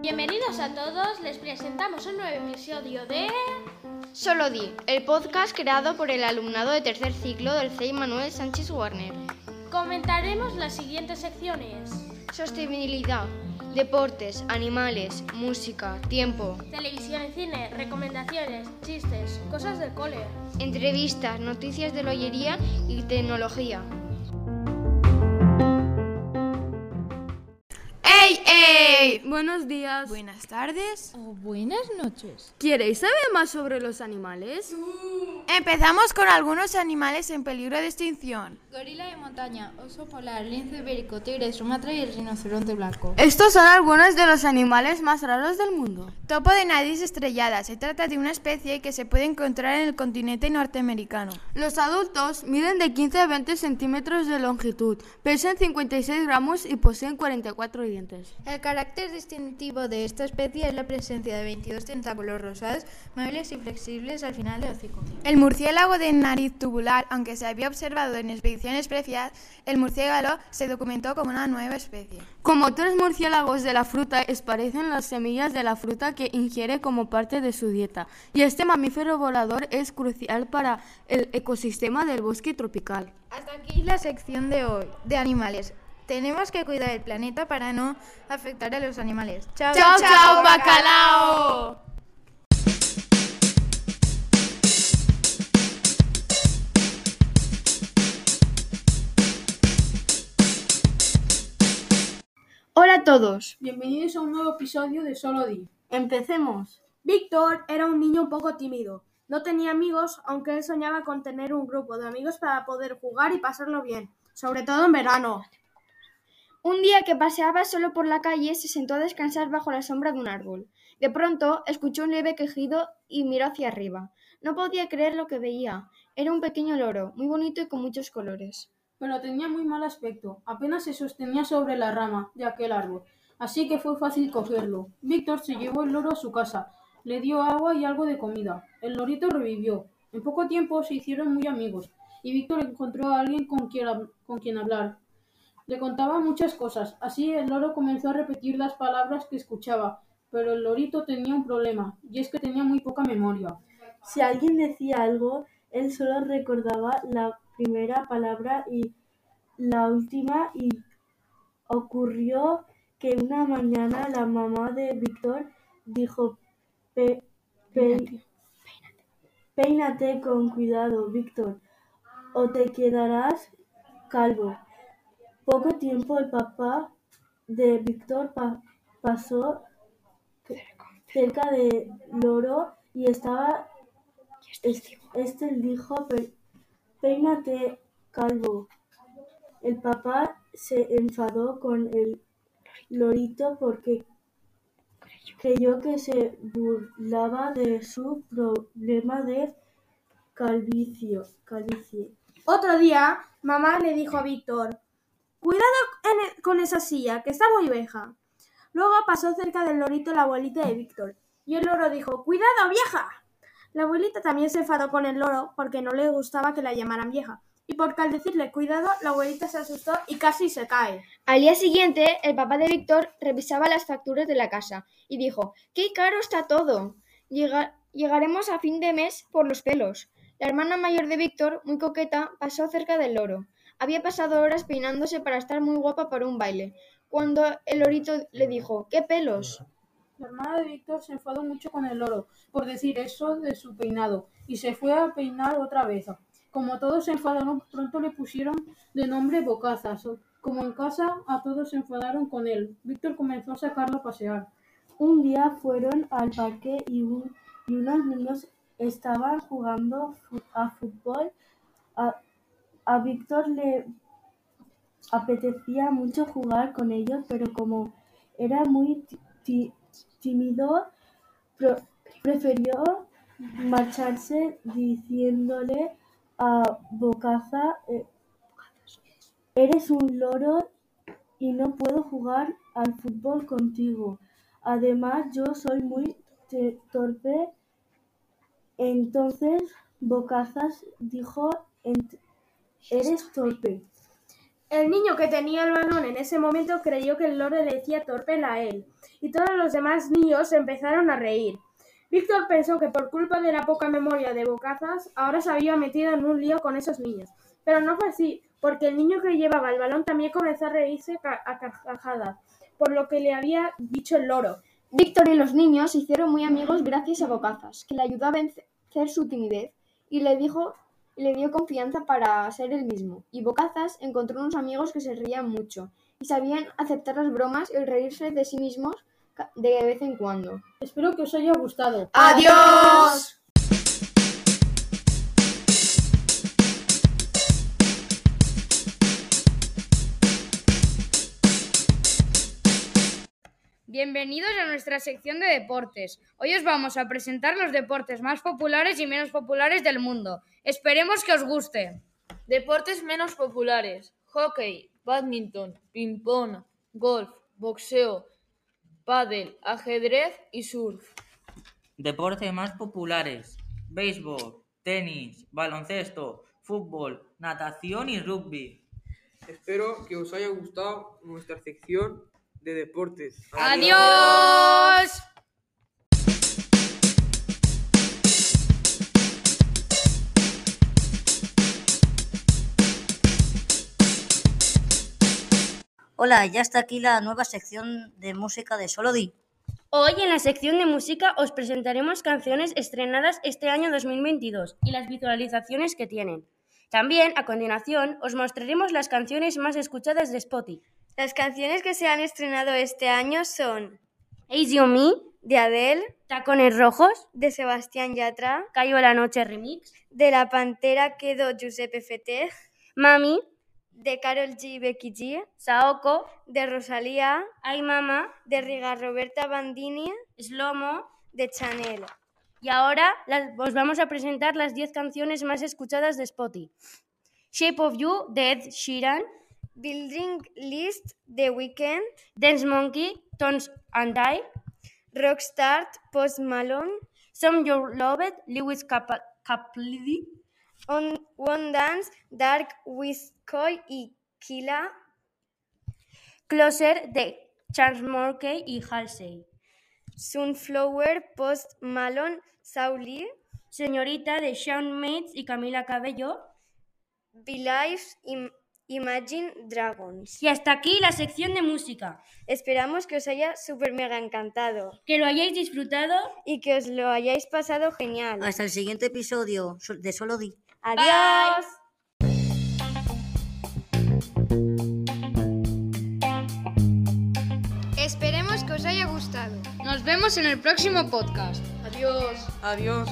Bienvenidos a todos, les presentamos un nuevo episodio de... Solo Di, el podcast creado por el alumnado de tercer ciclo del CEI Manuel Sánchez Warner. Comentaremos las siguientes secciones. Sostenibilidad, deportes, animales, música, tiempo, Televisión y cine, recomendaciones, chistes, cosas del cole. entrevistas, noticias de loyería y tecnología. ¡Ey, Buenos días. Buenas tardes. Oh, buenas noches. ¿Quieres saber más sobre los animales? Empezamos con algunos animales en peligro de extinción. Gorila de montaña, oso polar, lince ibérico, tigre de Sumatra y el rinoceronte blanco. Estos son algunos de los animales más raros del mundo. Topo de nariz estrellada. Se trata de una especie que se puede encontrar en el continente norteamericano. Los adultos miden de 15 a 20 centímetros de longitud, pesan 56 gramos y poseen 44 dientes. El carácter distintivo de esta especie es la presencia de 22 tentáculos rosados, móviles y flexibles al final del hocico. El murciélago de nariz tubular, aunque se había observado en expediciones previas, el murciélago se documentó como una nueva especie. Como otros murciélagos de la fruta, esparecen las semillas de la fruta que ingiere como parte de su dieta. Y este mamífero volador es crucial para el ecosistema del bosque tropical. Hasta aquí la sección de hoy de animales. Tenemos que cuidar el planeta para no afectar a los animales. Chao, ¡Chao, chao, bacalao! Hola a todos. Bienvenidos a un nuevo episodio de Solo Di. Empecemos. Víctor era un niño un poco tímido. No tenía amigos, aunque él soñaba con tener un grupo de amigos para poder jugar y pasarlo bien, sobre todo en verano. Un día que paseaba solo por la calle, se sentó a descansar bajo la sombra de un árbol. De pronto, escuchó un leve quejido y miró hacia arriba. No podía creer lo que veía. Era un pequeño loro, muy bonito y con muchos colores. Pero tenía muy mal aspecto. Apenas se sostenía sobre la rama de aquel árbol, así que fue fácil cogerlo. Víctor se llevó el loro a su casa, le dio agua y algo de comida. El lorito revivió. En poco tiempo se hicieron muy amigos, y Víctor encontró a alguien con quien, con quien hablar. Le contaba muchas cosas, así el loro comenzó a repetir las palabras que escuchaba, pero el lorito tenía un problema, y es que tenía muy poca memoria. Si alguien decía algo, él solo recordaba la primera palabra y la última y ocurrió que una mañana la mamá de Víctor dijo "Pe- pe- peínate con cuidado, Víctor, o te quedarás calvo. Poco tiempo el papá de Víctor pa- pasó cerca del loro y estaba es- Este dijo, "Pe- peínate, calvo. El papá se enfadó con el lorito porque creyó que se burlaba de su problema de calvicio. calvicie. Otro día, mamá le dijo a Víctor, cuidado e- con esa silla, que está muy vieja. Luego pasó cerca del lorito la abuelita de Víctor, y el loro dijo, cuidado, vieja. La abuelita también se enfadó con el loro porque no le gustaba que la llamaran vieja, y porque al decirle cuidado, la abuelita se asustó y casi se cae. Al día siguiente, el papá de Víctor revisaba las facturas de la casa y dijo, ¡Qué caro está todo! Llega- llegaremos a fin de mes por los pelos. La hermana mayor de Víctor, muy coqueta, pasó cerca del loro. Había pasado horas peinándose para estar muy guapa para un baile, cuando el lorito le dijo, ¡Qué pelos! La hermana de Víctor se enfadó mucho con el loro por decir eso de su peinado y se fue a peinar otra vez. Como todos se enfadaron, pronto le pusieron de nombre Bocazas. Como en casa, a todos se enfadaron con él. Víctor comenzó a sacarlo a pasear. Un día fueron al parque y, un- y unos niños estaban jugando a fútbol. A Víctor le apetecía mucho jugar con ellos, pero como era muy tímido, prefirió marcharse diciéndole a Bocaza, eh, eres un loro y no puedo jugar al fútbol contigo. Además, yo soy muy torpe. Entonces, Bocazas dijo, "Ent- eres torpe. El niño que tenía el balón en ese momento creyó que el loro le decía torpel a él, y todos los demás niños empezaron a reír. Víctor pensó que por culpa de la poca memoria de Bocazas, ahora se había metido en un lío con esos niños. Pero no fue así, porque el niño que llevaba el balón también comenzó a reírse a carcajadas, por lo que le había dicho el loro. Víctor y los niños se hicieron muy amigos gracias a Bocazas, que le ayudó a vencer su timidez y le dijo le dio confianza para ser el mismo. Y Bocazas encontró unos amigos que se reían mucho y sabían aceptar las bromas y reírse de sí mismos de vez en cuando. Espero que os haya gustado. ¡Adiós! Bienvenidos a nuestra sección de deportes. Hoy os vamos a presentar los deportes más populares y menos populares del mundo. Esperemos que os guste. Deportes menos populares. Hockey, badminton, ping-pong, golf, boxeo, pádel, ajedrez y surf. Deportes más populares. Béisbol, tenis, baloncesto, fútbol, natación y rugby. Espero que os haya gustado nuestra sección de deportes. ¡Adiós! Hola, ya está aquí la nueva sección de música de Solodi. Hoy en la sección de música os presentaremos canciones estrenadas este año 2022 y las visualizaciones que tienen. También, a continuación, os mostraremos las canciones más escuchadas de Spotify. Las canciones que se han estrenado este año son Easy on Me, de Adele, Tacones Rojos, de Sebastián Yatra, Cayó la Noche Remix, de La Pantera quedó Giuseppe Feté, Mami, de Carol G. Becky G, Saoko, de Rosalía, Ay Mama, de Riga Roberta Bandini, Slomo, de Chanel. Y ahora las, os vamos a presentar las 10 canciones más escuchadas de Spotify. Shape of You, de Ed Sheeran, Building List, The Weeknd, Dance Monkey, Tones and I, Rockstar, Post Malone, Some Your Loved, Lewis Cap Capaldi, On, One Dance, Dark Whiskey y Killa, Closer, de Charles Morkey y Halsey, Sunflower, Post Malone, Sauli, Señorita, de Shawn Mendes y Camila Cabello, Believe y Imagine Dragons. Y hasta aquí la sección de música. Esperamos que os haya super mega encantado. Que lo hayáis disfrutado. Y que os lo hayáis pasado genial. Hasta el siguiente episodio de Solo Di. Adiós. Esperemos que os haya gustado. Nos vemos en el próximo podcast. Adiós. Adiós.